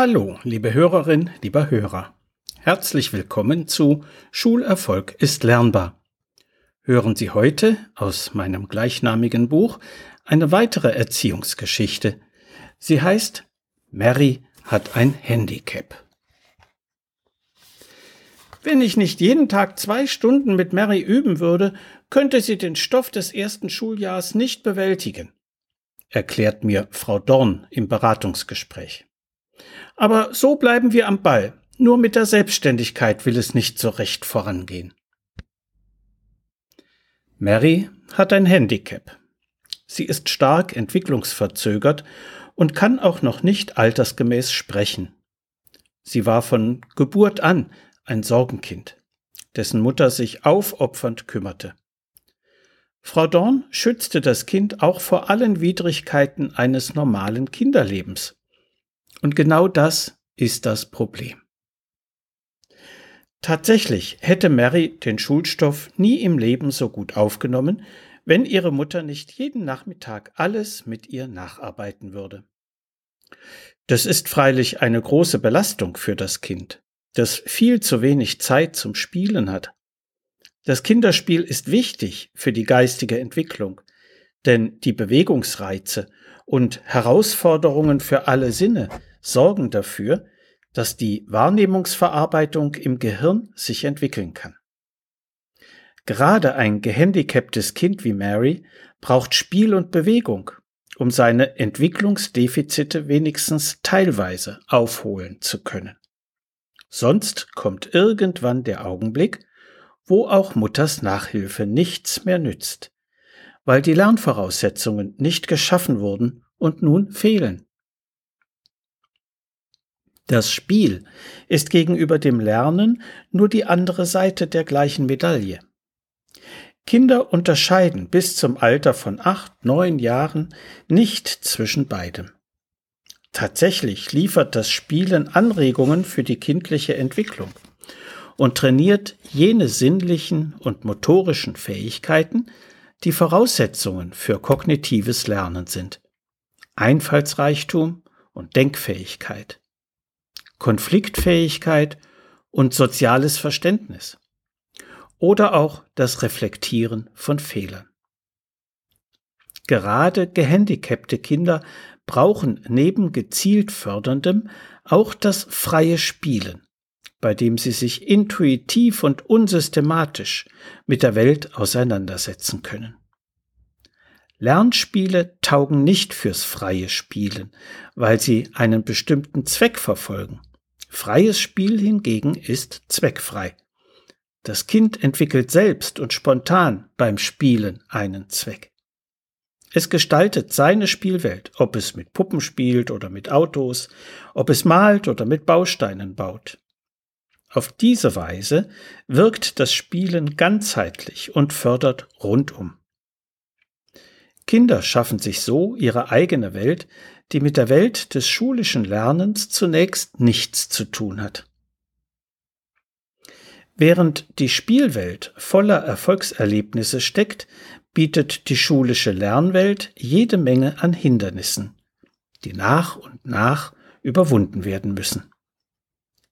Hallo, liebe Hörerin, lieber Hörer. Herzlich willkommen zu Schulerfolg ist lernbar. Hören Sie heute aus meinem gleichnamigen Buch eine weitere Erziehungsgeschichte. Sie heißt Mary hat ein Handicap. Wenn ich nicht jeden Tag zwei Stunden mit Mary üben würde, könnte sie den Stoff des ersten Schuljahres nicht bewältigen, erklärt mir Frau Dorn im Beratungsgespräch. Aber so bleiben wir am Ball. Nur mit der Selbstständigkeit will es nicht so recht vorangehen. Mary hat ein Handicap. Sie ist stark entwicklungsverzögert und kann auch noch nicht altersgemäß sprechen. Sie war von Geburt an ein Sorgenkind, dessen Mutter sich aufopfernd kümmerte. Frau Dorn schützte das Kind auch vor allen Widrigkeiten eines normalen Kinderlebens. Und genau das ist das Problem. Tatsächlich hätte Mary den Schulstoff nie im Leben so gut aufgenommen, wenn ihre Mutter nicht jeden Nachmittag alles mit ihr nacharbeiten würde. Das ist freilich eine große Belastung für das Kind, das viel zu wenig Zeit zum Spielen hat. Das Kinderspiel ist wichtig für die geistige Entwicklung, denn die Bewegungsreize und Herausforderungen für alle Sinne sorgen dafür, dass die Wahrnehmungsverarbeitung im Gehirn sich entwickeln kann. Gerade ein gehandicaptes Kind wie Mary braucht Spiel und Bewegung, um seine Entwicklungsdefizite wenigstens teilweise aufholen zu können. Sonst kommt irgendwann der Augenblick, wo auch Mutters Nachhilfe nichts mehr nützt, weil die Lernvoraussetzungen nicht geschaffen wurden und nun fehlen. Das Spiel ist gegenüber dem Lernen nur die andere Seite der gleichen Medaille. Kinder unterscheiden bis zum Alter von acht, neun Jahren nicht zwischen beidem. Tatsächlich liefert das Spielen Anregungen für die kindliche Entwicklung und trainiert jene sinnlichen und motorischen Fähigkeiten, die Voraussetzungen für kognitives Lernen sind. Einfallsreichtum und Denkfähigkeit. Konfliktfähigkeit und soziales Verständnis oder auch das Reflektieren von Fehlern. Gerade gehandicapte Kinder brauchen neben gezielt förderndem auch das freie Spielen, bei dem sie sich intuitiv und unsystematisch mit der Welt auseinandersetzen können. Lernspiele taugen nicht fürs freie Spielen, weil sie einen bestimmten Zweck verfolgen. Freies Spiel hingegen ist zweckfrei. Das Kind entwickelt selbst und spontan beim Spielen einen Zweck. Es gestaltet seine Spielwelt, ob es mit Puppen spielt oder mit Autos, ob es malt oder mit Bausteinen baut. Auf diese Weise wirkt das Spielen ganzheitlich und fördert rundum. Kinder schaffen sich so ihre eigene Welt, die mit der Welt des schulischen Lernens zunächst nichts zu tun hat. Während die Spielwelt voller Erfolgserlebnisse steckt, bietet die schulische Lernwelt jede Menge an Hindernissen, die nach und nach überwunden werden müssen.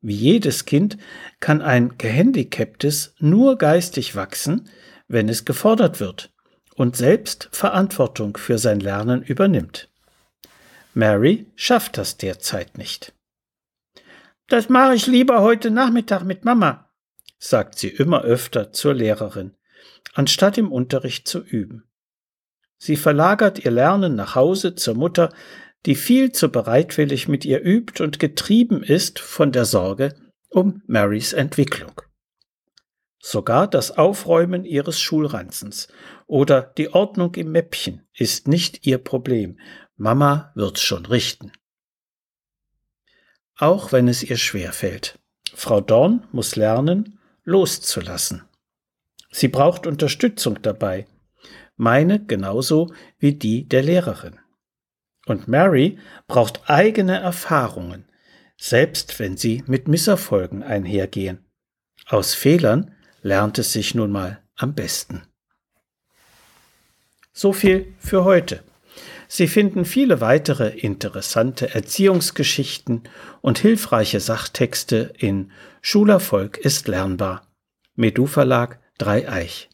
Wie jedes Kind kann ein gehandicaptes nur geistig wachsen, wenn es gefordert wird und selbst Verantwortung für sein Lernen übernimmt. Mary schafft das derzeit nicht. Das mache ich lieber heute Nachmittag mit Mama, sagt sie immer öfter zur Lehrerin, anstatt im Unterricht zu üben. Sie verlagert ihr Lernen nach Hause zur Mutter, die viel zu bereitwillig mit ihr übt und getrieben ist von der Sorge um Marys Entwicklung. Sogar das Aufräumen ihres Schulranzens oder die Ordnung im Mäppchen ist nicht ihr Problem. Mama wird's schon richten. Auch wenn es ihr schwer fällt. Frau Dorn muss lernen, loszulassen. Sie braucht Unterstützung dabei. Meine genauso wie die der Lehrerin. Und Mary braucht eigene Erfahrungen, selbst wenn sie mit Misserfolgen einhergehen. Aus Fehlern lernt es sich nun mal am besten. So viel für heute. Sie finden viele weitere interessante Erziehungsgeschichten und hilfreiche Sachtexte in Schulerfolg ist lernbar. Medu Verlag Dreieich.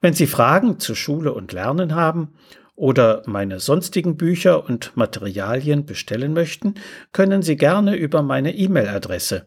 Wenn Sie Fragen zu Schule und Lernen haben oder meine sonstigen Bücher und Materialien bestellen möchten, können Sie gerne über meine E-Mail-Adresse